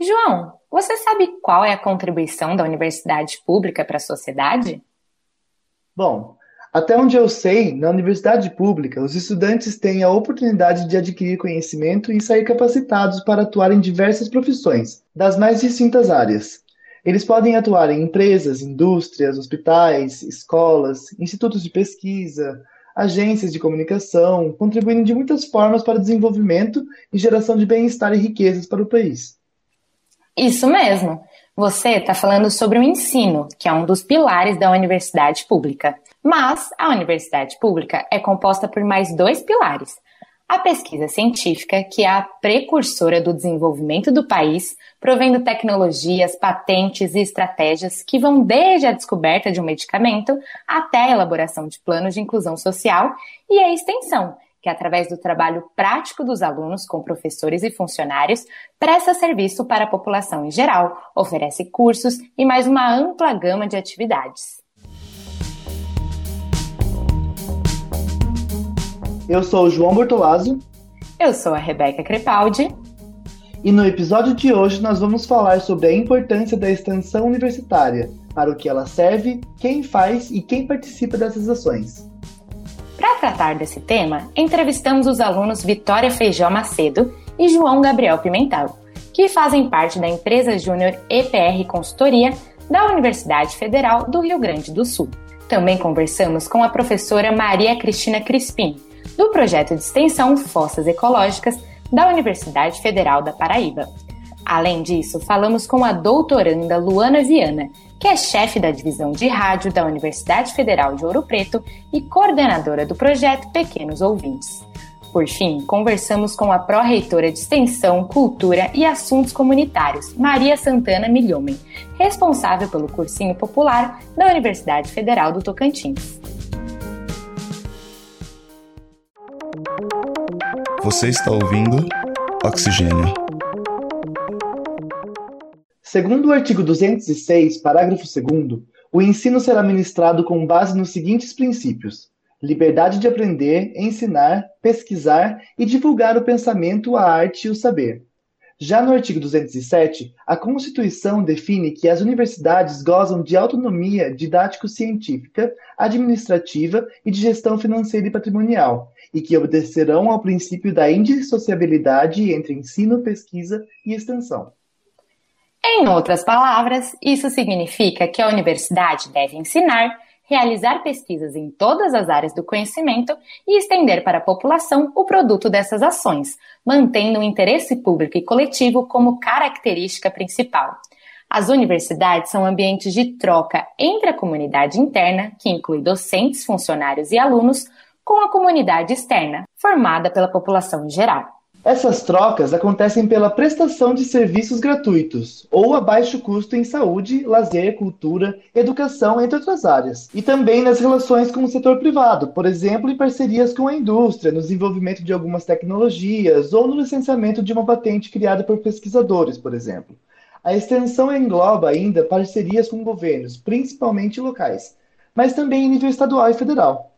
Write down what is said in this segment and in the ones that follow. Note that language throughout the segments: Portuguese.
João, você sabe qual é a contribuição da universidade pública para a sociedade? Bom, até onde eu sei, na universidade pública, os estudantes têm a oportunidade de adquirir conhecimento e sair capacitados para atuar em diversas profissões, das mais distintas áreas. Eles podem atuar em empresas, indústrias, hospitais, escolas, institutos de pesquisa, agências de comunicação, contribuindo de muitas formas para o desenvolvimento e geração de bem-estar e riquezas para o país. Isso mesmo. Você está falando sobre o ensino, que é um dos pilares da universidade pública. Mas a universidade pública é composta por mais dois pilares. A pesquisa científica, que é a precursora do desenvolvimento do país, provendo tecnologias, patentes e estratégias que vão desde a descoberta de um medicamento até a elaboração de planos de inclusão social, e a extensão, que através do trabalho prático dos alunos com professores e funcionários, presta serviço para a população em geral, oferece cursos e mais uma ampla gama de atividades. Eu sou o João Bortolazzo. Eu sou a Rebeca Crepaldi. E no episódio de hoje nós vamos falar sobre a importância da extensão universitária, para o que ela serve, quem faz e quem participa dessas ações. Para tratar desse tema, entrevistamos os alunos Vitória Feijó Macedo e João Gabriel Pimentel, que fazem parte da empresa júnior EPR Consultoria da Universidade Federal do Rio Grande do Sul. Também conversamos com a professora Maria Cristina Crispim, do projeto de extensão Fossas Ecológicas da Universidade Federal da Paraíba. Além disso, falamos com a doutoranda Luana Viana, que é chefe da divisão de rádio da Universidade Federal de Ouro Preto e coordenadora do projeto Pequenos Ouvintes. Por fim, conversamos com a pró-reitora de Extensão, Cultura e Assuntos Comunitários, Maria Santana Milhomem, responsável pelo cursinho popular da Universidade Federal do Tocantins. Você está ouvindo Oxigênio. Segundo o artigo 206, parágrafo 2, o ensino será ministrado com base nos seguintes princípios: liberdade de aprender, ensinar, pesquisar e divulgar o pensamento, a arte e o saber. Já no artigo 207, a Constituição define que as universidades gozam de autonomia didático-científica, administrativa e de gestão financeira e patrimonial, e que obedecerão ao princípio da indissociabilidade entre ensino, pesquisa e extensão. Em outras palavras, isso significa que a universidade deve ensinar, realizar pesquisas em todas as áreas do conhecimento e estender para a população o produto dessas ações, mantendo o interesse público e coletivo como característica principal. As universidades são ambientes de troca entre a comunidade interna, que inclui docentes, funcionários e alunos, com a comunidade externa, formada pela população em geral. Essas trocas acontecem pela prestação de serviços gratuitos ou a baixo custo em saúde, lazer, cultura, educação, entre outras áreas. E também nas relações com o setor privado, por exemplo, em parcerias com a indústria, no desenvolvimento de algumas tecnologias ou no licenciamento de uma patente criada por pesquisadores, por exemplo. A extensão engloba ainda parcerias com governos, principalmente locais, mas também em nível estadual e federal.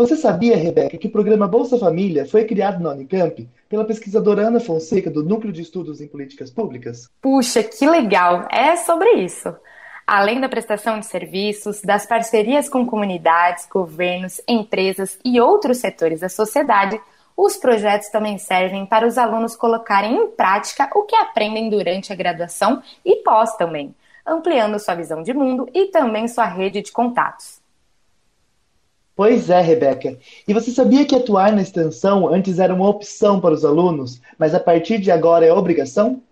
Você sabia, Rebeca, que o programa Bolsa Família foi criado na Unicamp pela pesquisadora Ana Fonseca do Núcleo de Estudos em Políticas Públicas? Puxa, que legal! É sobre isso. Além da prestação de serviços, das parcerias com comunidades, governos, empresas e outros setores da sociedade, os projetos também servem para os alunos colocarem em prática o que aprendem durante a graduação e pós também, ampliando sua visão de mundo e também sua rede de contatos. Pois é, Rebeca. E você sabia que atuar na extensão antes era uma opção para os alunos, mas a partir de agora é obrigação?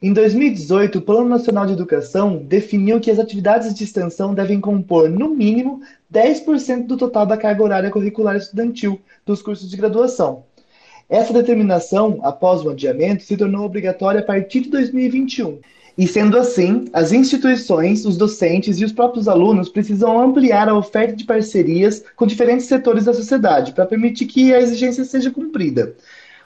Em 2018, o Plano Nacional de Educação definiu que as atividades de extensão devem compor, no mínimo, 10% do total da carga horária curricular estudantil dos cursos de graduação. Essa determinação, após o adiamento, se tornou obrigatória a partir de 2021 e sendo assim, as instituições, os docentes e os próprios alunos precisam ampliar a oferta de parcerias com diferentes setores da sociedade para permitir que a exigência seja cumprida.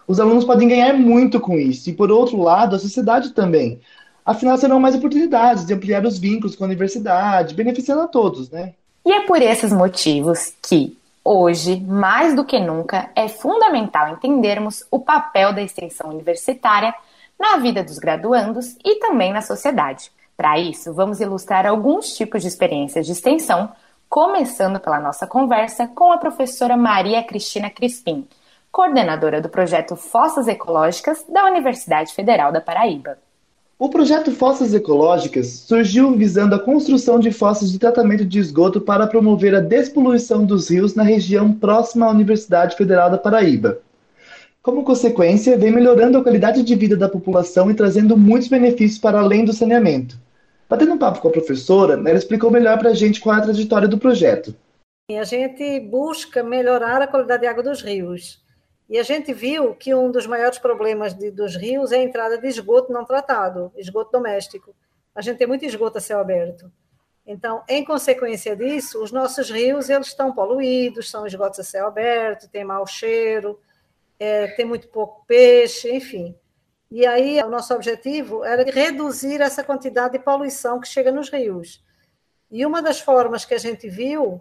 Os alunos podem ganhar muito com isso, e por outro lado, a sociedade também. Afinal, serão mais oportunidades de ampliar os vínculos com a universidade, beneficiando a todos, né? E é por esses motivos que, hoje, mais do que nunca, é fundamental entendermos o papel da extensão universitária na vida dos graduandos e também na sociedade. Para isso, vamos ilustrar alguns tipos de experiências de extensão, começando pela nossa conversa com a professora Maria Cristina Crispim, coordenadora do projeto Fossas Ecológicas da Universidade Federal da Paraíba. O projeto Fossas Ecológicas surgiu visando a construção de fossas de tratamento de esgoto para promover a despoluição dos rios na região próxima à Universidade Federal da Paraíba. Como consequência, vem melhorando a qualidade de vida da população e trazendo muitos benefícios para além do saneamento. Batendo um papo com a professora, ela explicou melhor para a gente qual é a trajetória do projeto. A gente busca melhorar a qualidade de água dos rios. E a gente viu que um dos maiores problemas de, dos rios é a entrada de esgoto não tratado, esgoto doméstico. A gente tem muito esgoto a céu aberto. Então, em consequência disso, os nossos rios eles estão poluídos, são esgotos a céu aberto, tem mau cheiro, é, tem muito pouco peixe, enfim. E aí, o nosso objetivo era reduzir essa quantidade de poluição que chega nos rios. E uma das formas que a gente viu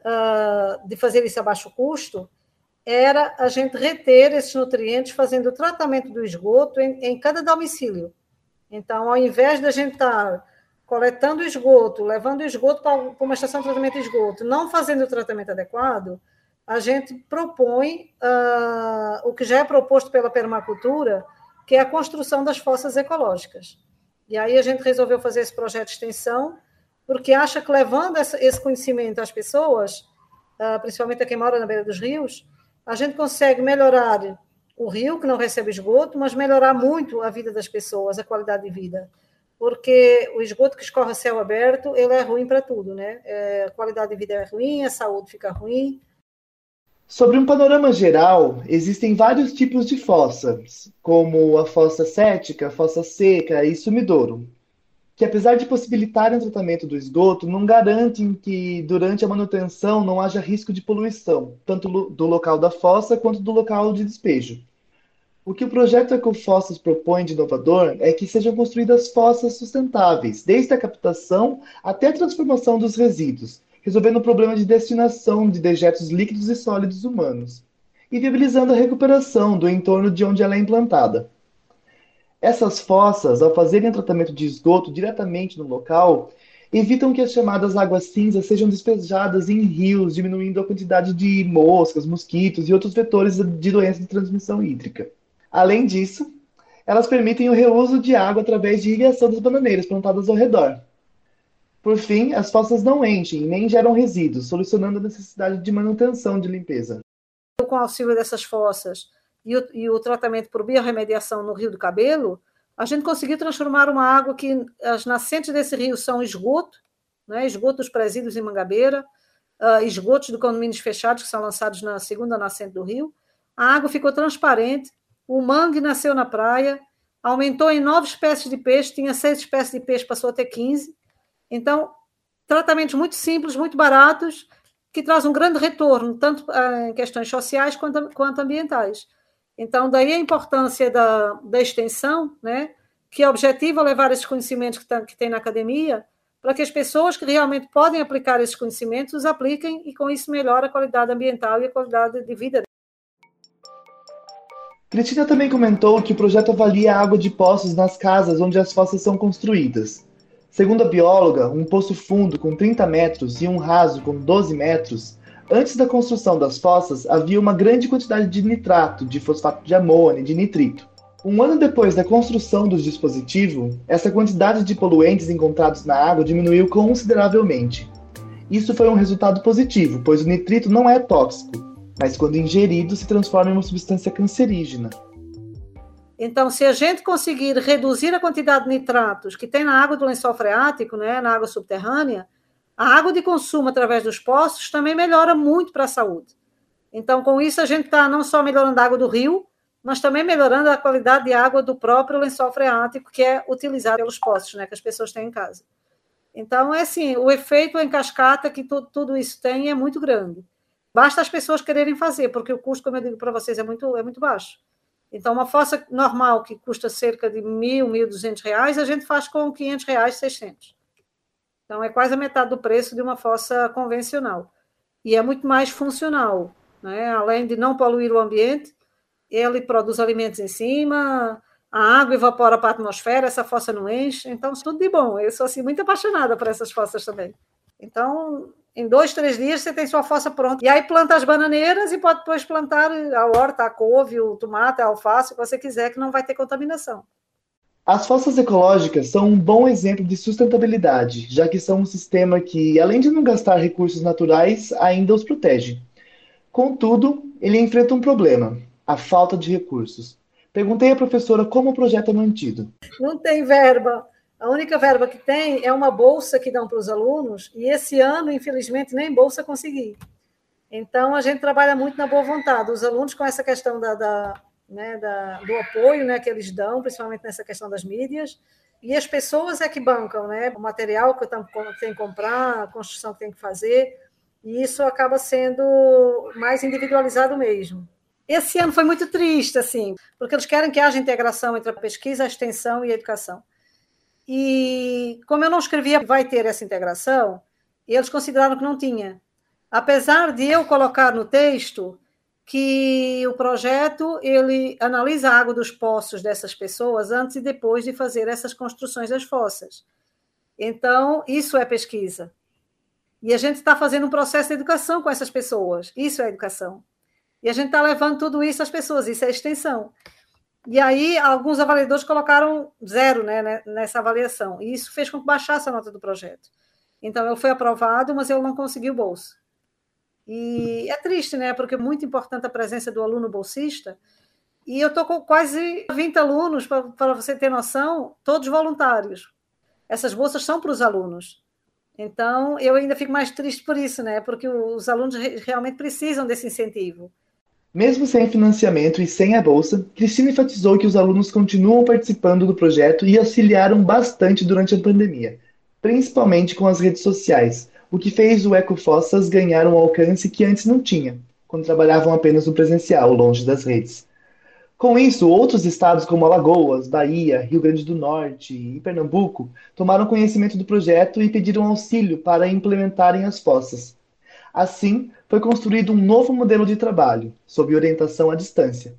uh, de fazer isso a baixo custo era a gente reter esses nutrientes fazendo o tratamento do esgoto em, em cada domicílio. Então, ao invés da gente estar coletando esgoto, levando esgoto para uma estação de tratamento de esgoto, não fazendo o tratamento adequado, a gente propõe uh, o que já é proposto pela permacultura, que é a construção das fossas ecológicas. E aí a gente resolveu fazer esse projeto de extensão, porque acha que levando esse conhecimento às pessoas, uh, principalmente a quem mora na beira dos rios, a gente consegue melhorar o rio, que não recebe esgoto, mas melhorar muito a vida das pessoas, a qualidade de vida. Porque o esgoto que escorre a céu aberto, ele é ruim para tudo, né? É, a qualidade de vida é ruim, a saúde fica ruim. Sobre um panorama geral, existem vários tipos de fossas, como a fossa cética, a fossa seca e sumidouro que apesar de possibilitarem o tratamento do esgoto, não garantem que durante a manutenção não haja risco de poluição, tanto do local da fossa quanto do local de despejo. O que o projeto Ecofossas propõe de inovador é que sejam construídas fossas sustentáveis, desde a captação até a transformação dos resíduos, resolvendo o problema de destinação de dejetos líquidos e sólidos humanos, e viabilizando a recuperação do entorno de onde ela é implantada. Essas fossas, ao fazerem o tratamento de esgoto diretamente no local, evitam que as chamadas águas cinzas sejam despejadas em rios, diminuindo a quantidade de moscas, mosquitos e outros vetores de doenças de transmissão hídrica. Além disso, elas permitem o reuso de água através de irrigação das bananeiras plantadas ao redor. Por fim, as fossas não enchem nem geram resíduos, solucionando a necessidade de manutenção de limpeza. Com o auxílio dessas fossas, e o, e o tratamento por biorremediação no Rio do Cabelo, a gente conseguiu transformar uma água que as nascentes desse rio são esgoto, né, esgoto dos presídios em Mangabeira, uh, esgotos do condomínios fechados que são lançados na segunda nascente do rio. A água ficou transparente, o mangue nasceu na praia, aumentou em nove espécies de peixe, tinha seis espécies de peixe, passou a ter 15. Então, tratamentos muito simples, muito baratos, que traz um grande retorno, tanto uh, em questões sociais quanto, quanto ambientais. Então, daí a importância da, da extensão, né, que objetiva levar esses conhecimentos que, tá, que tem na academia para que as pessoas que realmente podem aplicar esses conhecimentos os apliquem e com isso melhora a qualidade ambiental e a qualidade de vida. Cristina também comentou que o projeto avalia a água de poços nas casas onde as fossas são construídas. Segundo a bióloga, um poço fundo com 30 metros e um raso com 12 metros Antes da construção das fossas, havia uma grande quantidade de nitrato, de fosfato de amônio, de nitrito. Um ano depois da construção do dispositivo, essa quantidade de poluentes encontrados na água diminuiu consideravelmente. Isso foi um resultado positivo, pois o nitrito não é tóxico, mas quando ingerido se transforma em uma substância cancerígena. Então, se a gente conseguir reduzir a quantidade de nitratos que tem na água do lençol freático, né, na água subterrânea, a água de consumo através dos poços também melhora muito para a saúde. Então, com isso, a gente está não só melhorando a água do rio, mas também melhorando a qualidade de água do próprio lençol freático, que é utilizado pelos poços, né, que as pessoas têm em casa. Então, é assim, o efeito em cascata que tudo, tudo isso tem é muito grande. Basta as pessoas quererem fazer, porque o custo, como eu digo para vocês, é muito, é muito baixo. Então, uma fossa normal que custa cerca de mil, mil duzentos reais, a gente faz com 500 reais, 600. Então, é quase a metade do preço de uma fossa convencional. E é muito mais funcional. Né? Além de não poluir o ambiente, ele produz alimentos em cima, a água evapora para a atmosfera, essa fossa não enche, então tudo de bom. Eu sou assim muito apaixonada por essas fossas também. Então, em dois, três dias você tem sua fossa pronta. E aí planta as bananeiras e pode depois plantar a horta, a couve, o tomate, a alface, o que você quiser, que não vai ter contaminação. As fossas ecológicas são um bom exemplo de sustentabilidade, já que são um sistema que, além de não gastar recursos naturais, ainda os protege. Contudo, ele enfrenta um problema: a falta de recursos. Perguntei à professora como o projeto é mantido. Não tem verba. A única verba que tem é uma bolsa que dão para os alunos, e esse ano, infelizmente, nem bolsa consegui. Então, a gente trabalha muito na boa vontade. Os alunos, com essa questão da, da, né, da, do apoio né, que eles dão, principalmente nessa questão das mídias, e as pessoas é que bancam né, o material que eu tenho que comprar, a construção que tem que fazer, e isso acaba sendo mais individualizado mesmo. Esse ano foi muito triste, assim, porque eles querem que haja integração entre a pesquisa, a extensão e a educação. E como eu não escrevia vai ter essa integração, eles consideraram que não tinha. Apesar de eu colocar no texto que o projeto ele analisa a água dos poços dessas pessoas antes e depois de fazer essas construções das fossas. Então, isso é pesquisa. E a gente está fazendo um processo de educação com essas pessoas. Isso é educação. E a gente está levando tudo isso às pessoas, isso é extensão. E aí, alguns avaliadores colocaram zero né, né, nessa avaliação, e isso fez com que baixasse a nota do projeto. Então, eu fui aprovado, mas eu não consegui o bolso. E é triste, né? Porque é muito importante a presença do aluno bolsista. E eu estou com quase 20 alunos, para você ter noção, todos voluntários. Essas bolsas são para os alunos. Então, eu ainda fico mais triste por isso, né? Porque os alunos realmente precisam desse incentivo. Mesmo sem financiamento e sem a bolsa, Cristina enfatizou que os alunos continuam participando do projeto e auxiliaram bastante durante a pandemia, principalmente com as redes sociais, o que fez o Ecofossas ganhar um alcance que antes não tinha, quando trabalhavam apenas no presencial, longe das redes. Com isso, outros estados como Alagoas, Bahia, Rio Grande do Norte e Pernambuco tomaram conhecimento do projeto e pediram auxílio para implementarem as fossas. Assim, foi construído um novo modelo de trabalho, sob orientação à distância.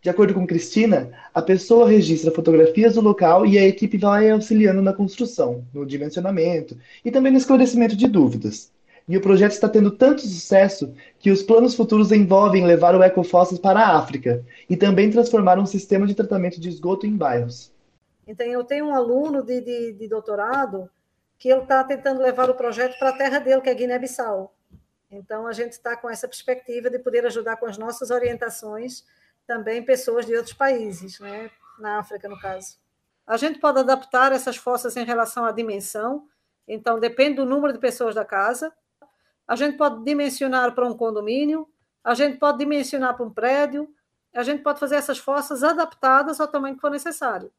De acordo com Cristina, a pessoa registra fotografias do local e a equipe vai auxiliando na construção, no dimensionamento e também no esclarecimento de dúvidas. E o projeto está tendo tanto sucesso que os planos futuros envolvem levar o Ecofossas para a África e também transformar um sistema de tratamento de esgoto em bairros. Então, eu tenho um aluno de, de, de doutorado que ele está tentando levar o projeto para a terra dele, que é Guiné-Bissau. Então, a gente está com essa perspectiva de poder ajudar com as nossas orientações também pessoas de outros países, né? na África, no caso. A gente pode adaptar essas fossas em relação à dimensão, então depende do número de pessoas da casa. A gente pode dimensionar para um condomínio, a gente pode dimensionar para um prédio, a gente pode fazer essas fossas adaptadas ao tamanho que for necessário.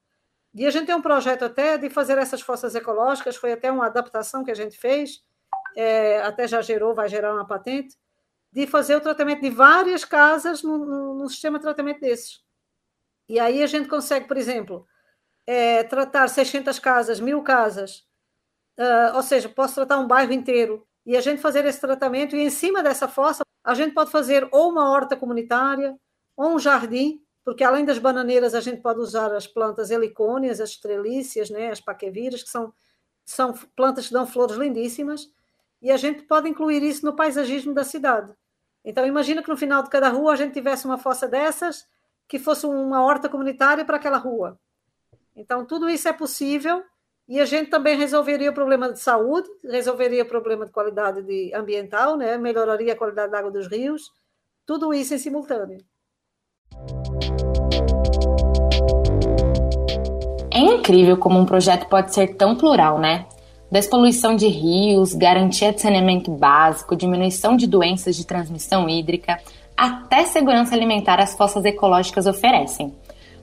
E a gente tem um projeto até de fazer essas fossas ecológicas, foi até uma adaptação que a gente fez, é, até já gerou, vai gerar uma patente, de fazer o tratamento de várias casas no, sistema de tratamento desses. E aí a gente consegue, por exemplo, é, tratar 600 casas, mil casas, uh, ou seja, posso tratar um bairro inteiro e a gente fazer esse tratamento e em cima dessa fossa a gente pode fazer ou uma horta comunitária ou um jardim, porque além das bananeiras a gente pode usar as plantas helicônias, as estrelícias, né, as paqueviras, que são, são plantas que dão flores lindíssimas, e a gente pode incluir isso no paisagismo da cidade. Então, imagina que no final de cada rua a gente tivesse uma fossa dessas, que fosse uma horta comunitária para aquela rua. Então, tudo isso é possível e a gente também resolveria o problema de saúde, resolveria o problema de qualidade de ambiental, né? melhoraria a qualidade da água dos rios, tudo isso em simultâneo. É incrível como um projeto pode ser tão plural, né? Despoluição de rios, garantia de saneamento básico, diminuição de doenças de transmissão hídrica, até segurança alimentar as fossas ecológicas oferecem.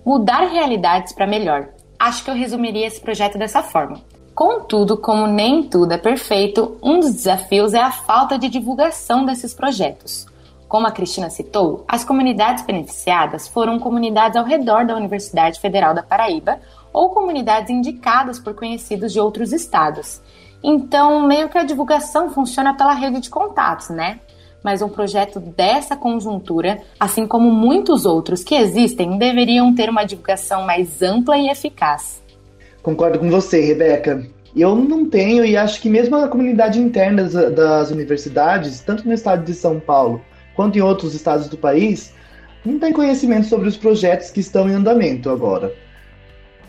Mudar realidades para melhor. Acho que eu resumiria esse projeto dessa forma. Contudo, como nem tudo é perfeito, um dos desafios é a falta de divulgação desses projetos. Como a Cristina citou, as comunidades beneficiadas foram comunidades ao redor da Universidade Federal da Paraíba, ou comunidades indicadas por conhecidos de outros estados. Então, meio que a divulgação funciona pela rede de contatos, né? mas um projeto dessa conjuntura, assim como muitos outros que existem, deveriam ter uma divulgação mais ampla e eficaz. Concordo com você, Rebeca. Eu não tenho, e acho que mesmo a comunidade interna das, das universidades, tanto no estado de São Paulo quanto em outros estados do país, não tem conhecimento sobre os projetos que estão em andamento agora.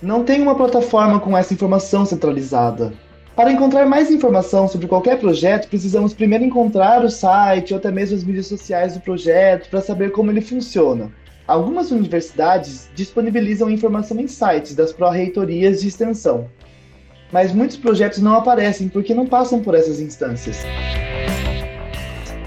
Não tem uma plataforma com essa informação centralizada. Para encontrar mais informação sobre qualquer projeto, precisamos primeiro encontrar o site ou até mesmo as mídias sociais do projeto para saber como ele funciona. Algumas universidades disponibilizam informação em sites das pró-reitorias de extensão, mas muitos projetos não aparecem porque não passam por essas instâncias.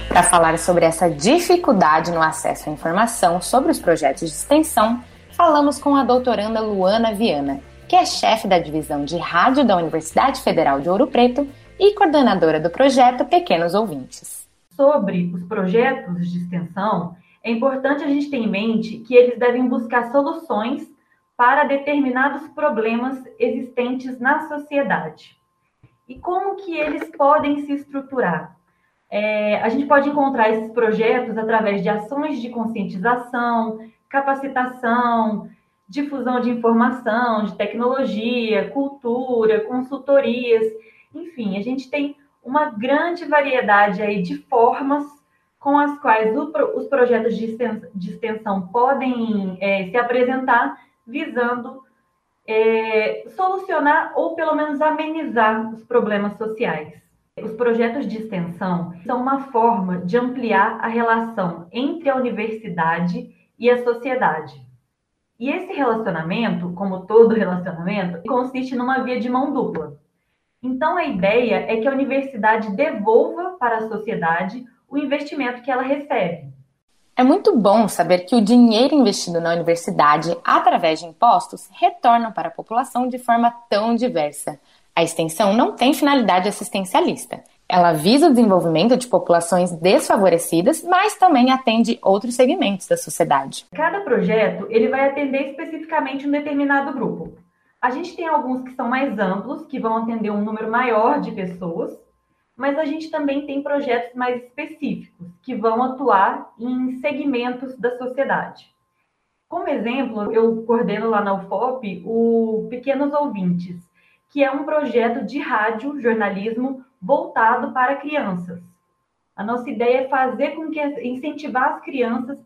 Para falar sobre essa dificuldade no acesso à informação sobre os projetos de extensão, falamos com a doutoranda Luana Viana, que é chefe da divisão de rádio da Universidade Federal de Ouro Preto e coordenadora do projeto Pequenos Ouvintes. Sobre os projetos de extensão, é importante a gente ter em mente que eles devem buscar soluções para determinados problemas existentes na sociedade. E como que eles podem se estruturar? É, a gente pode encontrar esses projetos através de ações de conscientização, capacitação, difusão de informação, de tecnologia, cultura, consultorias, enfim, a gente tem uma grande variedade aí de formas com as quais o, os projetos de extensão, de extensão podem é, se apresentar, visando é, solucionar ou pelo menos amenizar os problemas sociais. Os projetos de extensão são uma forma de ampliar a relação entre a universidade e a sociedade. E esse relacionamento, como todo relacionamento, consiste numa via de mão dupla. Então, a ideia é que a universidade devolva para a sociedade o investimento que ela recebe. É muito bom saber que o dinheiro investido na universidade, através de impostos, retorna para a população de forma tão diversa. A extensão não tem finalidade assistencialista. Ela visa o desenvolvimento de populações desfavorecidas, mas também atende outros segmentos da sociedade. Cada projeto ele vai atender especificamente um determinado grupo. A gente tem alguns que são mais amplos, que vão atender um número maior de pessoas, mas a gente também tem projetos mais específicos, que vão atuar em segmentos da sociedade. Como exemplo, eu coordeno lá na UFOP o Pequenos Ouvintes, que é um projeto de rádio jornalismo voltado para crianças. A nossa ideia é fazer com que incentivar as crianças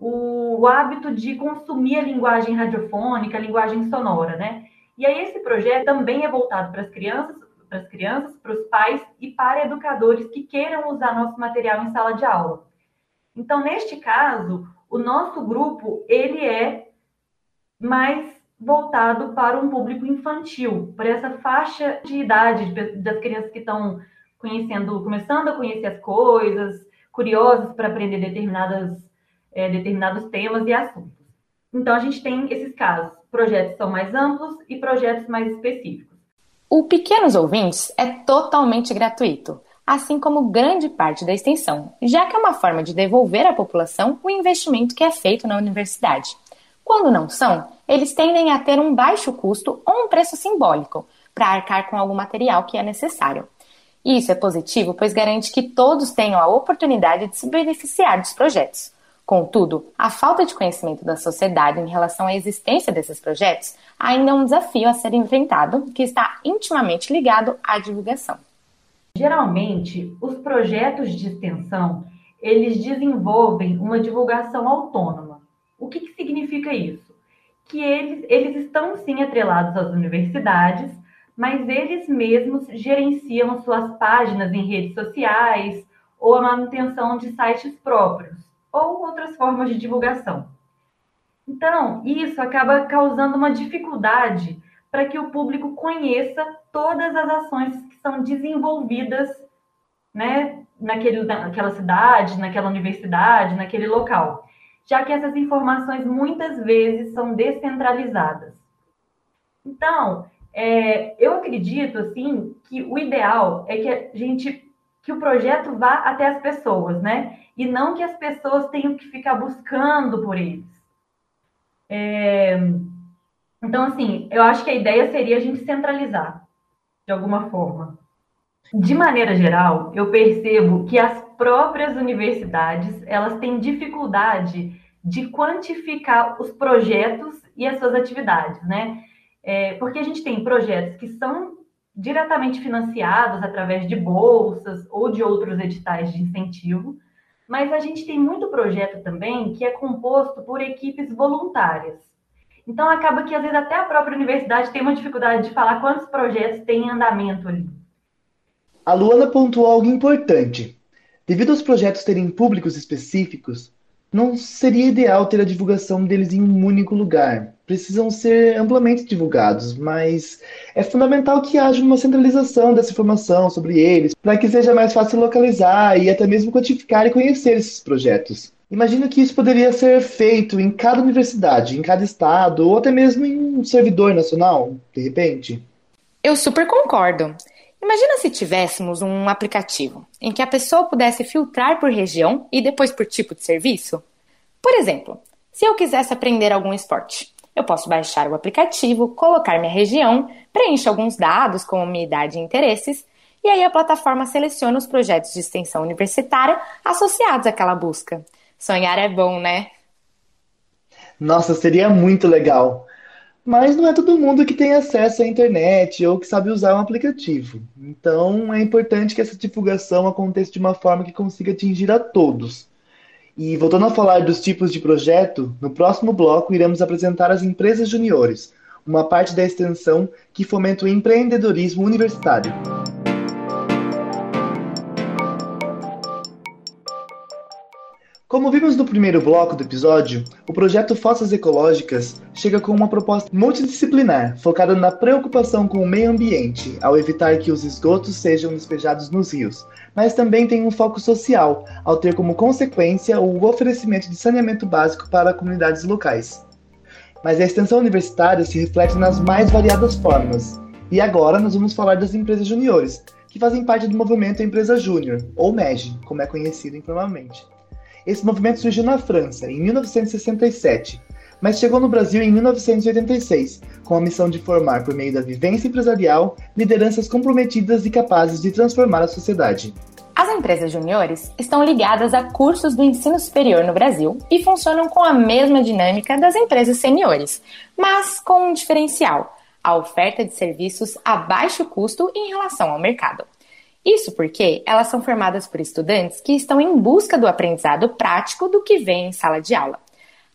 o, o hábito de consumir a linguagem radiofônica, a linguagem sonora, né? E aí esse projeto também é voltado para as crianças, para as crianças, para os pais e para educadores que queiram usar nosso material em sala de aula. Então, neste caso, o nosso grupo ele é mais voltado para um público infantil, para essa faixa de idade das crianças que estão conhecendo, começando a conhecer as coisas, curiosas para aprender determinadas, é, determinados temas e assuntos. Então, a gente tem esses casos. Projetos são mais amplos e projetos mais específicos. O Pequenos Ouvintes é totalmente gratuito, assim como grande parte da extensão, já que é uma forma de devolver à população o investimento que é feito na universidade. Quando não são, eles tendem a ter um baixo custo ou um preço simbólico para arcar com algum material que é necessário. E isso é positivo, pois garante que todos tenham a oportunidade de se beneficiar dos projetos. Contudo, a falta de conhecimento da sociedade em relação à existência desses projetos ainda é um desafio a ser enfrentado, que está intimamente ligado à divulgação. Geralmente, os projetos de extensão, eles desenvolvem uma divulgação autônoma. O que, que significa isso? Que eles, eles estão sim atrelados às universidades, mas eles mesmos gerenciam suas páginas em redes sociais ou a manutenção de sites próprios ou outras formas de divulgação. Então, isso acaba causando uma dificuldade para que o público conheça todas as ações que são desenvolvidas né, naquele, naquela cidade, naquela universidade, naquele local, já que essas informações muitas vezes são descentralizadas. Então, é, eu acredito assim que o ideal é que a gente que o projeto vá até as pessoas, né? E não que as pessoas tenham que ficar buscando por eles. É, então, assim, eu acho que a ideia seria a gente centralizar de alguma forma. De maneira geral, eu percebo que as próprias universidades elas têm dificuldade de quantificar os projetos e as suas atividades, né? É, porque a gente tem projetos que são diretamente financiados através de bolsas ou de outros editais de incentivo, mas a gente tem muito projeto também que é composto por equipes voluntárias. Então acaba que às vezes até a própria universidade tem uma dificuldade de falar quantos projetos tem em andamento ali. A Luana pontuou algo importante. Devido aos projetos terem públicos específicos, não seria ideal ter a divulgação deles em um único lugar. Precisam ser amplamente divulgados, mas é fundamental que haja uma centralização dessa informação sobre eles, para que seja mais fácil localizar e até mesmo quantificar e conhecer esses projetos. Imagino que isso poderia ser feito em cada universidade, em cada estado, ou até mesmo em um servidor nacional, de repente. Eu super concordo. Imagina se tivéssemos um aplicativo em que a pessoa pudesse filtrar por região e depois por tipo de serviço. Por exemplo, se eu quisesse aprender algum esporte, eu posso baixar o aplicativo, colocar minha região, preencher alguns dados como minha idade e interesses, e aí a plataforma seleciona os projetos de extensão universitária associados àquela busca. Sonhar é bom, né? Nossa, seria muito legal. Mas não é todo mundo que tem acesso à internet ou que sabe usar um aplicativo. Então é importante que essa divulgação aconteça de uma forma que consiga atingir a todos. E voltando a falar dos tipos de projeto, no próximo bloco iremos apresentar as empresas juniores, uma parte da extensão que fomenta o empreendedorismo universitário. Como vimos no primeiro bloco do episódio, o projeto Fossas Ecológicas chega com uma proposta multidisciplinar, focada na preocupação com o meio ambiente, ao evitar que os esgotos sejam despejados nos rios, mas também tem um foco social, ao ter como consequência o oferecimento de saneamento básico para comunidades locais. Mas a extensão universitária se reflete nas mais variadas formas. E agora nós vamos falar das empresas juniores, que fazem parte do movimento Empresa Júnior, ou MEG, como é conhecido informalmente. Esse movimento surgiu na França, em 1967, mas chegou no Brasil em 1986, com a missão de formar, por meio da vivência empresarial, lideranças comprometidas e capazes de transformar a sociedade. As empresas juniores estão ligadas a cursos do ensino superior no Brasil e funcionam com a mesma dinâmica das empresas seniores, mas com um diferencial: a oferta de serviços a baixo custo em relação ao mercado. Isso porque elas são formadas por estudantes que estão em busca do aprendizado prático do que vem em sala de aula.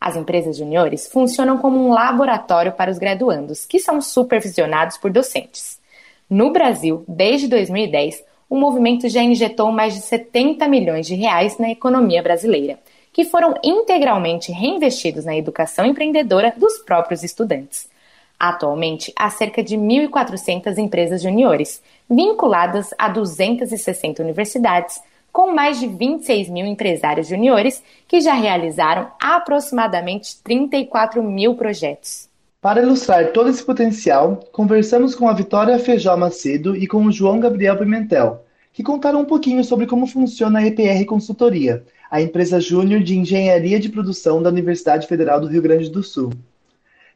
As empresas juniores funcionam como um laboratório para os graduandos, que são supervisionados por docentes. No Brasil, desde 2010, o movimento já injetou mais de 70 milhões de reais na economia brasileira, que foram integralmente reinvestidos na educação empreendedora dos próprios estudantes. Atualmente, há cerca de 1.400 empresas juniores, vinculadas a 260 universidades, com mais de 26 mil empresários juniores que já realizaram aproximadamente 34 mil projetos. Para ilustrar todo esse potencial, conversamos com a Vitória Feijó Macedo e com o João Gabriel Pimentel, que contaram um pouquinho sobre como funciona a EPR Consultoria, a empresa júnior de engenharia de produção da Universidade Federal do Rio Grande do Sul.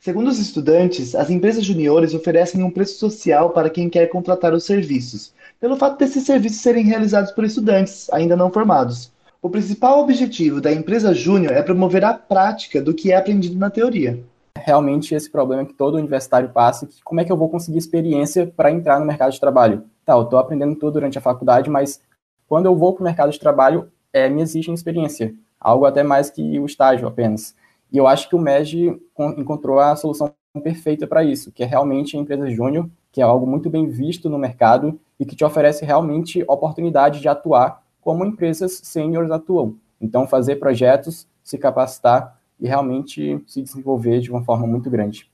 Segundo os estudantes, as empresas juniores oferecem um preço social para quem quer contratar os serviços, pelo fato desses serviços serem realizados por estudantes ainda não formados. O principal objetivo da empresa júnior é promover a prática do que é aprendido na teoria. Realmente esse problema que todo universitário passa, que como é que eu vou conseguir experiência para entrar no mercado de trabalho? Tá, eu estou aprendendo tudo durante a faculdade, mas quando eu vou para o mercado de trabalho, é, me exigem experiência, algo até mais que o estágio apenas. E eu acho que o MEG encontrou a solução perfeita para isso, que é realmente a empresa júnior, que é algo muito bem visto no mercado e que te oferece realmente oportunidade de atuar como empresas sêniores atuam. Então, fazer projetos, se capacitar e realmente se desenvolver de uma forma muito grande.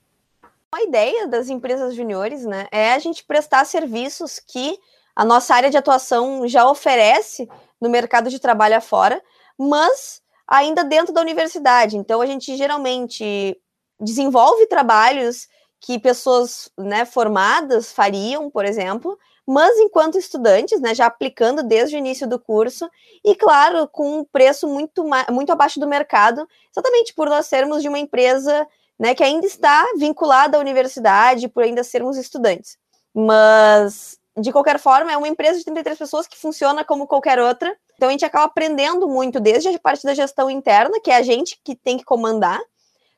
A ideia das empresas juniores né, é a gente prestar serviços que a nossa área de atuação já oferece no mercado de trabalho afora, mas ainda dentro da universidade. Então, a gente geralmente desenvolve trabalhos que pessoas né, formadas fariam, por exemplo, mas enquanto estudantes, né, já aplicando desde o início do curso, e claro, com um preço muito, muito abaixo do mercado, exatamente por nós sermos de uma empresa né, que ainda está vinculada à universidade, por ainda sermos estudantes. Mas de qualquer forma, é uma empresa de 33 pessoas que funciona como qualquer outra. Então a gente acaba aprendendo muito, desde a parte da gestão interna, que é a gente que tem que comandar,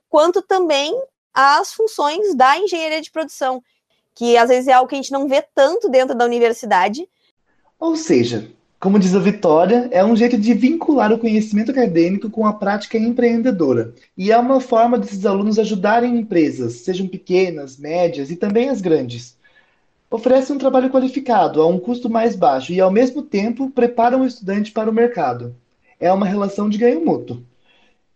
quanto também as funções da engenharia de produção, que às vezes é algo que a gente não vê tanto dentro da universidade. Ou seja, como diz a Vitória, é um jeito de vincular o conhecimento acadêmico com a prática empreendedora. E é uma forma desses alunos ajudarem empresas, sejam pequenas, médias e também as grandes. Oferece um trabalho qualificado a um custo mais baixo e, ao mesmo tempo, preparam o estudante para o mercado. É uma relação de ganho mútuo.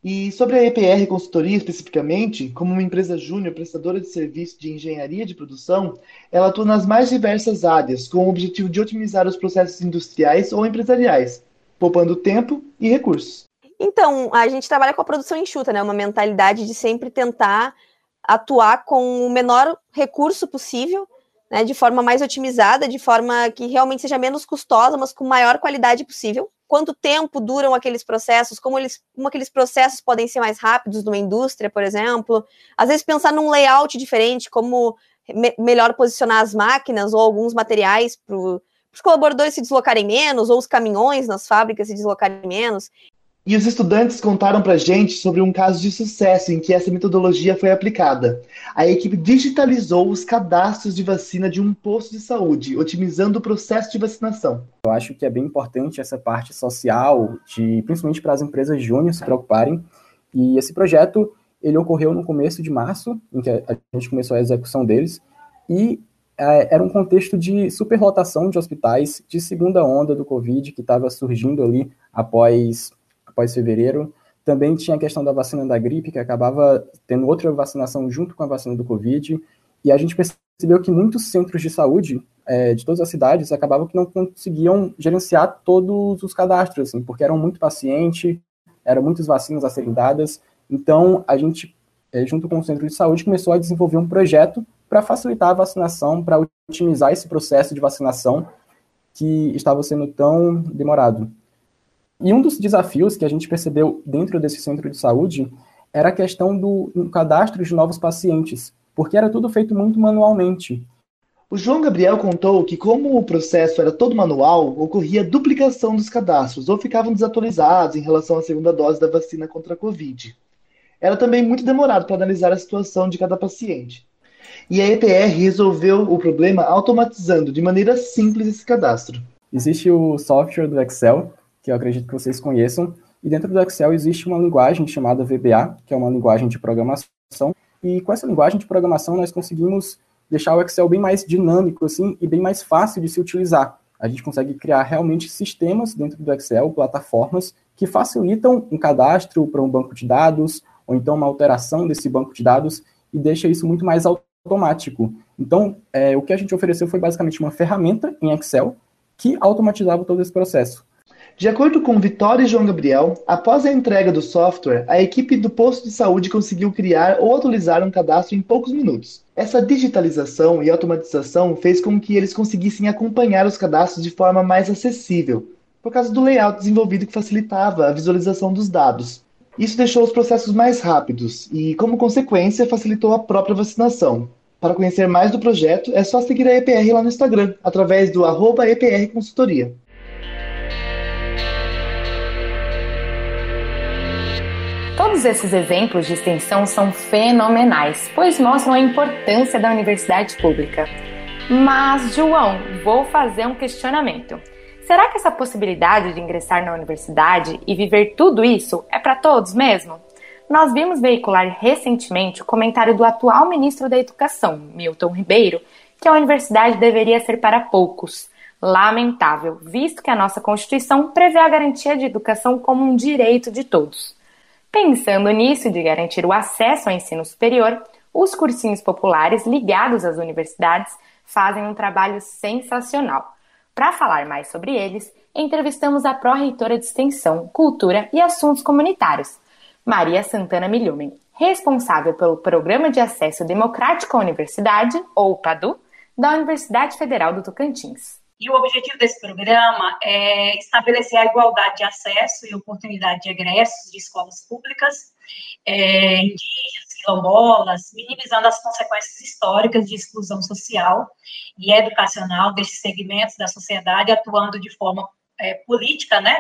E sobre a EPR Consultoria especificamente, como uma empresa júnior prestadora de serviço de engenharia de produção, ela atua nas mais diversas áreas, com o objetivo de otimizar os processos industriais ou empresariais, poupando tempo e recursos. Então, a gente trabalha com a produção enxuta, né? Uma mentalidade de sempre tentar atuar com o menor recurso possível, né? De forma mais otimizada, de forma que realmente seja menos custosa, mas com maior qualidade possível quanto tempo duram aqueles processos, como, eles, como aqueles processos podem ser mais rápidos numa indústria, por exemplo. Às vezes pensar num layout diferente, como me melhor posicionar as máquinas ou alguns materiais para os colaboradores se deslocarem menos, ou os caminhões nas fábricas se deslocarem menos. E os estudantes contaram para gente sobre um caso de sucesso em que essa metodologia foi aplicada. A equipe digitalizou os cadastros de vacina de um posto de saúde, otimizando o processo de vacinação. Eu acho que é bem importante essa parte social, de, principalmente para as empresas júnior se preocuparem. E esse projeto ele ocorreu no começo de março, em que a gente começou a execução deles, e é, era um contexto de superlotação de hospitais, de segunda onda do Covid, que estava surgindo ali após após fevereiro. Também tinha a questão da vacina da gripe, que acabava tendo outra vacinação junto com a vacina do Covid. E a gente percebeu que muitos centros de saúde é, de todas as cidades acabavam que não conseguiam gerenciar todos os cadastros, assim, porque eram muito pacientes, eram muitas vacinas a serem dadas. Então, a gente, é, junto com o centro de saúde, começou a desenvolver um projeto para facilitar a vacinação, para otimizar esse processo de vacinação que estava sendo tão demorado. E um dos desafios que a gente percebeu dentro desse centro de saúde era a questão do cadastro de novos pacientes, porque era tudo feito muito manualmente. O João Gabriel contou que, como o processo era todo manual, ocorria duplicação dos cadastros ou ficavam desatualizados em relação à segunda dose da vacina contra a Covid. Era também muito demorado para analisar a situação de cada paciente. E a EPR resolveu o problema automatizando de maneira simples esse cadastro. Existe o software do Excel, que eu acredito que vocês conheçam. E dentro do Excel existe uma linguagem chamada VBA, que é uma linguagem de programação. E com essa linguagem de programação nós conseguimos deixar o Excel bem mais dinâmico assim e bem mais fácil de se utilizar. A gente consegue criar realmente sistemas dentro do Excel, plataformas que facilitam um cadastro para um banco de dados ou então uma alteração desse banco de dados e deixa isso muito mais automático. Então, é, o que a gente ofereceu foi basicamente uma ferramenta em Excel que automatizava todo esse processo. De acordo com Vitória e João Gabriel, após a entrega do software, a equipe do posto de saúde conseguiu criar ou atualizar um cadastro em poucos minutos. Essa digitalização e automatização fez com que eles conseguissem acompanhar os cadastros de forma mais acessível, por causa do layout desenvolvido que facilitava a visualização dos dados. Isso deixou os processos mais rápidos e, como consequência, facilitou a própria vacinação. Para conhecer mais do projeto, é só seguir a EPR lá no Instagram, através do EPR Consultoria. Todos esses exemplos de extensão são fenomenais, pois mostram a importância da universidade pública. Mas, João, vou fazer um questionamento. Será que essa possibilidade de ingressar na universidade e viver tudo isso é para todos mesmo? Nós vimos veicular recentemente o comentário do atual ministro da Educação, Milton Ribeiro, que a universidade deveria ser para poucos. Lamentável, visto que a nossa Constituição prevê a garantia de educação como um direito de todos. Pensando nisso de garantir o acesso ao ensino superior, os cursinhos populares ligados às universidades fazem um trabalho sensacional. Para falar mais sobre eles, entrevistamos a pró-reitora de Extensão, Cultura e Assuntos Comunitários, Maria Santana Milhumen, responsável pelo Programa de Acesso Democrático à Universidade, ou PADU, da Universidade Federal do Tocantins. E o objetivo desse programa é estabelecer a igualdade de acesso e oportunidade de egressos de escolas públicas, é, indígenas, quilombolas, minimizando as consequências históricas de exclusão social e educacional desses segmentos da sociedade, atuando de forma é, política, né,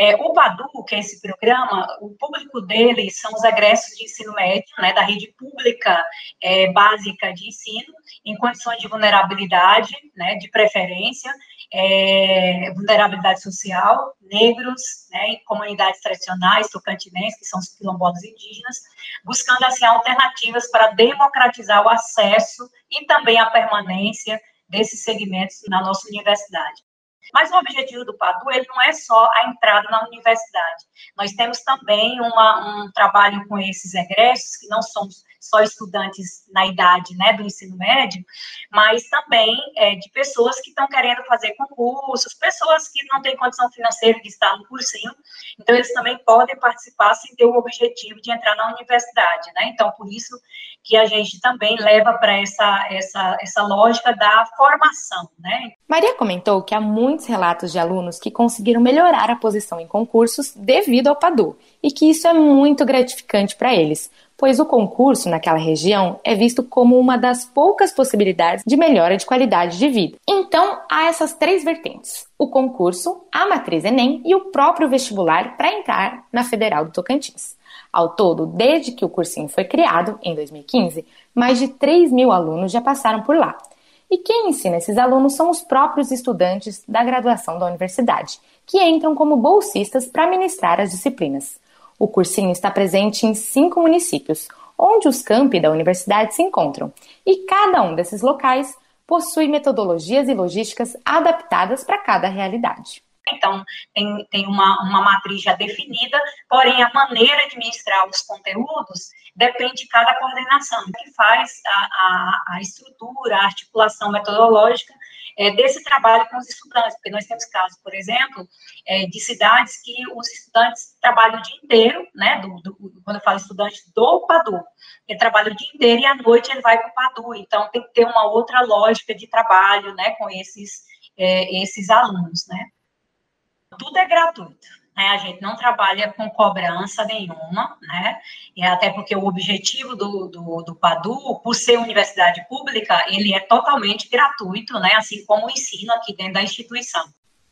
é, o PADU, que é esse programa, o público dele são os egressos de ensino médio, né, da rede pública é, básica de ensino, em condições de vulnerabilidade, né, de preferência, é, vulnerabilidade social, negros, né, comunidades tradicionais, tocantinenses, que são os quilombolas indígenas, buscando, assim, alternativas para democratizar o acesso e também a permanência desses segmentos na nossa universidade. Mas o objetivo do PADU ele não é só a entrada na universidade. Nós temos também uma, um trabalho com esses egressos, que não somos só estudantes na idade né, do ensino médio, mas também é, de pessoas que estão querendo fazer concursos, pessoas que não têm condição financeira de estar no cursinho, então eles também podem participar sem ter o objetivo de entrar na universidade, né? Então, por isso que a gente também leva para essa, essa, essa lógica da formação, né? Maria comentou que há muitos relatos de alunos que conseguiram melhorar a posição em concursos devido ao PADU e que isso é muito gratificante para eles, pois o concurso naquela região é visto como uma das poucas possibilidades de melhora de qualidade de vida. Então, há essas três vertentes: o concurso, a matriz Enem e o próprio vestibular para entrar na Federal do Tocantins. Ao todo, desde que o cursinho foi criado, em 2015, mais de 3 mil alunos já passaram por lá. E quem ensina esses alunos são os próprios estudantes da graduação da universidade, que entram como bolsistas para ministrar as disciplinas. O cursinho está presente em cinco municípios, onde os campi da universidade se encontram, e cada um desses locais possui metodologias e logísticas adaptadas para cada realidade. Então, tem, tem uma, uma matriz já definida, porém, a maneira de ministrar os conteúdos depende de cada coordenação, que faz a, a, a estrutura, a articulação metodológica é, desse trabalho com os estudantes, porque nós temos casos, por exemplo, é, de cidades que os estudantes trabalham o dia inteiro, né, do, do, quando eu falo estudante do PADU, ele trabalha o dia inteiro e à noite ele vai para o PADU, então tem que ter uma outra lógica de trabalho, né, com esses, é, esses alunos, né. Tudo é gratuito, né? A gente não trabalha com cobrança nenhuma, né? E até porque o objetivo do, do, do PADU, por ser universidade pública, ele é totalmente gratuito, né? Assim como o ensino aqui dentro da instituição.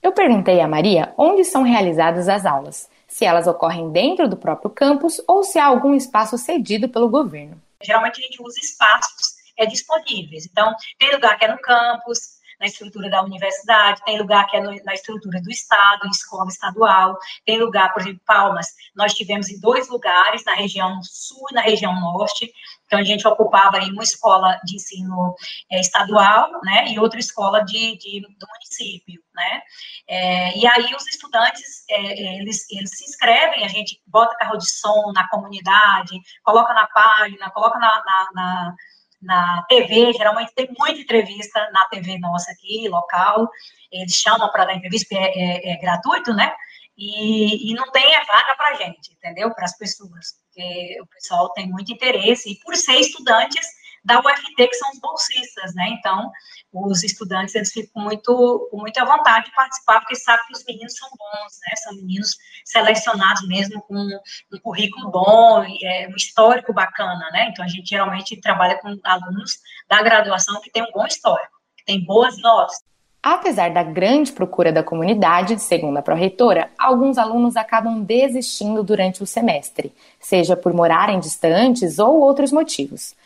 Eu perguntei a Maria onde são realizadas as aulas, se elas ocorrem dentro do próprio campus ou se há algum espaço cedido pelo governo. Geralmente a gente usa espaços é, disponíveis. Então, tem lugar que é no campus, na estrutura da universidade, tem lugar que é no, na estrutura do Estado, em escola estadual, tem lugar, por exemplo, Palmas, nós tivemos em dois lugares, na região sul e na região norte, então a gente ocupava aí uma escola de ensino é, estadual, né, e outra escola de, de do município, né, é, e aí os estudantes, é, eles, eles se inscrevem, a gente bota carro de som na comunidade, coloca na página, coloca na, na, na na TV, geralmente tem muita entrevista na TV nossa aqui, local, eles chamam para dar entrevista, é, é, é gratuito, né? E, e, não tem a vaga para gente, entendeu? Para as pessoas, porque o pessoal tem muito interesse, e por ser estudantes da UFT, que são os bolsistas, né? Então, os estudantes, eles ficam muito, com muita vontade de participar, porque sabem que os meninos são bons, né? São meninos selecionados mesmo com um currículo bom, é, um histórico bacana, né? Então, a gente geralmente trabalha com alunos da graduação que tem um bom histórico, que tem boas notas. Apesar da grande procura da comunidade, segundo a pró-reitora, alguns alunos acabam desistindo durante o semestre, seja por morarem distantes ou outros motivos.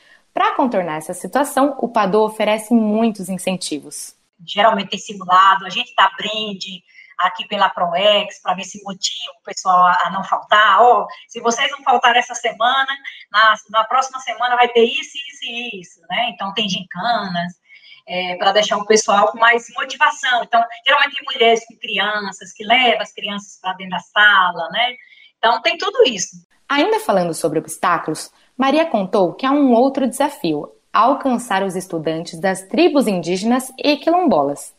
Para contornar essa situação, o PADO oferece muitos incentivos. Geralmente tem simulado, a gente dá brinde aqui pela ProEx para ver se motiva o pessoal a não faltar. Oh, se vocês não faltarem essa semana, na, na próxima semana vai ter isso, isso e isso, né? Então tem gincanas, é, para deixar o pessoal com mais motivação. Então, geralmente tem mulheres com crianças, que levam as crianças para dentro da sala, né? Então, tem tudo isso. Ainda falando sobre obstáculos, Maria contou que há um outro desafio: alcançar os estudantes das tribos indígenas e quilombolas.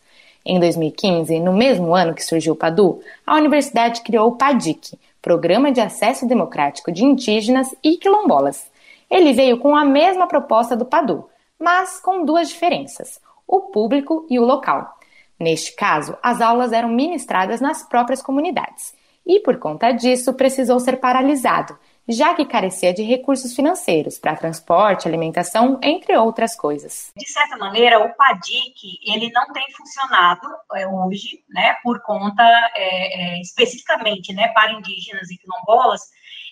Em 2015, no mesmo ano que surgiu o PADU, a universidade criou o PADIC, Programa de Acesso Democrático de Indígenas e Quilombolas. Ele veio com a mesma proposta do PADU, mas com duas diferenças: o público e o local. Neste caso, as aulas eram ministradas nas próprias comunidades e, por conta disso, precisou ser paralisado já que carecia de recursos financeiros para transporte, alimentação, entre outras coisas. De certa maneira, o PADIC ele não tem funcionado é, hoje, né, por conta é, é, especificamente, né, para indígenas e quilombolas,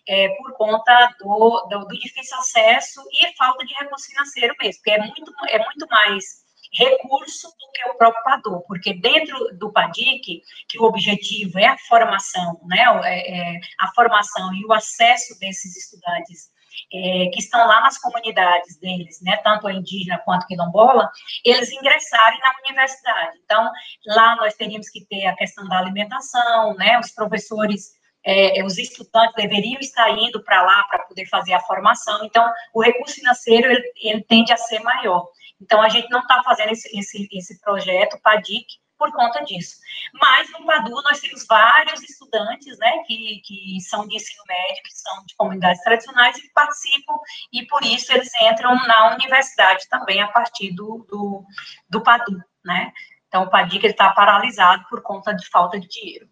é, por conta do, do, do, difícil acesso e falta de recurso financeiro mesmo, porque é muito, é muito mais recurso do que o próprio PADOR, porque dentro do PADIC, que o objetivo é a formação, né, é, é a formação e o acesso desses estudantes é, que estão lá nas comunidades deles, né, tanto a indígena quanto a quilombola, eles ingressarem na universidade. Então, lá nós teríamos que ter a questão da alimentação, né, os professores é, os estudantes deveriam estar indo para lá para poder fazer a formação, então o recurso financeiro ele, ele tende a ser maior. Então, a gente não está fazendo esse, esse, esse projeto PADIC por conta disso. Mas no PADU nós temos vários estudantes, né, que, que são de ensino médio, que são de comunidades tradicionais e que participam, e por isso eles entram na universidade também a partir do, do, do PADU, né. Então, o PADIC está paralisado por conta de falta de dinheiro.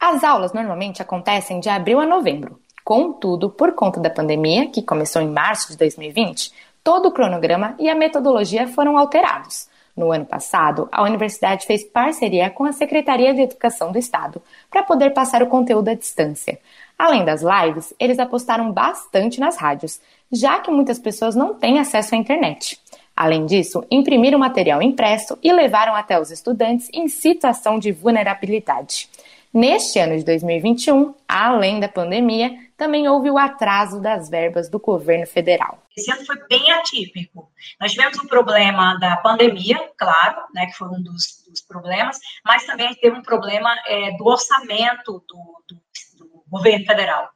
As aulas normalmente acontecem de abril a novembro. Contudo, por conta da pandemia, que começou em março de 2020, todo o cronograma e a metodologia foram alterados. No ano passado, a universidade fez parceria com a Secretaria de Educação do Estado para poder passar o conteúdo à distância. Além das lives, eles apostaram bastante nas rádios, já que muitas pessoas não têm acesso à internet. Além disso, imprimiram material impresso e levaram até os estudantes em situação de vulnerabilidade. Neste ano de 2021, além da pandemia, também houve o atraso das verbas do governo federal. Esse ano foi bem atípico. Nós tivemos o um problema da pandemia, claro, né, que foi um dos, dos problemas, mas também teve um problema é, do orçamento do, do, do, governo federal.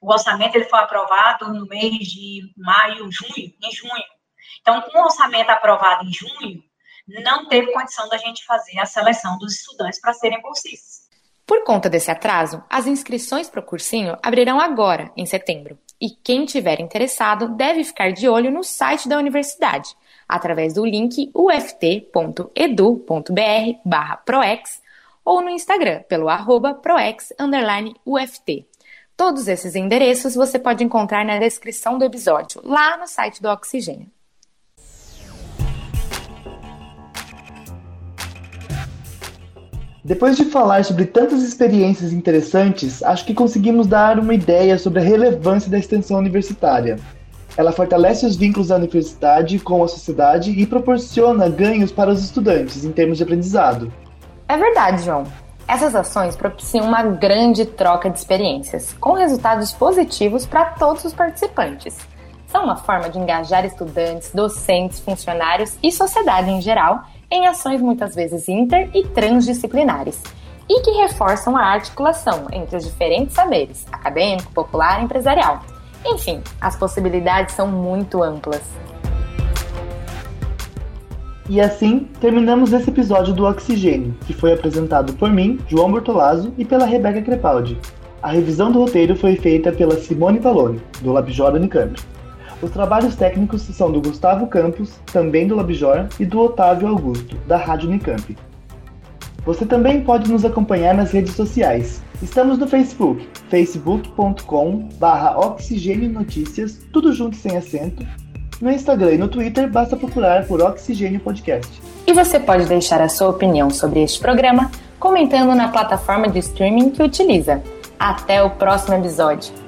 O orçamento ele foi aprovado no mês de maio, junho, em junho. Então, com o orçamento aprovado em junho, não teve condição da gente fazer a seleção dos estudantes para serem bolsistas. Por conta desse atraso, as inscrições para o cursinho abrirão agora, em setembro. E quem tiver interessado deve ficar de olho no site da universidade, através do link uft.edu.br proex ou no Instagram pelo arroba proex_uft. Todos esses endereços você pode encontrar na descrição do episódio, lá no site do Oxigênio. Depois de falar sobre tantas experiências interessantes, acho que conseguimos dar uma ideia sobre a relevância da extensão universitária. Ela fortalece os vínculos da universidade com a sociedade e proporciona ganhos para os estudantes em termos de aprendizado. É verdade, João. Essas ações propiciam uma grande troca de experiências, com resultados positivos para todos os participantes. São uma forma de engajar estudantes, docentes, funcionários e sociedade em geral em ações muitas vezes inter e transdisciplinares, e que reforçam a articulação entre os diferentes saberes acadêmico, popular e empresarial. Enfim, as possibilidades são muito amplas. E assim, terminamos esse episódio do Oxigênio, que foi apresentado por mim, João Bortolazzo, e pela Rebeca Crepaldi. A revisão do roteiro foi feita pela Simone Paloni, do Labjor Unicamp. Os trabalhos técnicos são do Gustavo Campos, também do Labjor, e do Otávio Augusto, da Rádio Unicamp. Você também pode nos acompanhar nas redes sociais. Estamos no Facebook, facebook.com Oxigênio Notícias, tudo junto sem acento. No Instagram e no Twitter, basta procurar por Oxigênio Podcast. E você pode deixar a sua opinião sobre este programa comentando na plataforma de streaming que utiliza. Até o próximo episódio!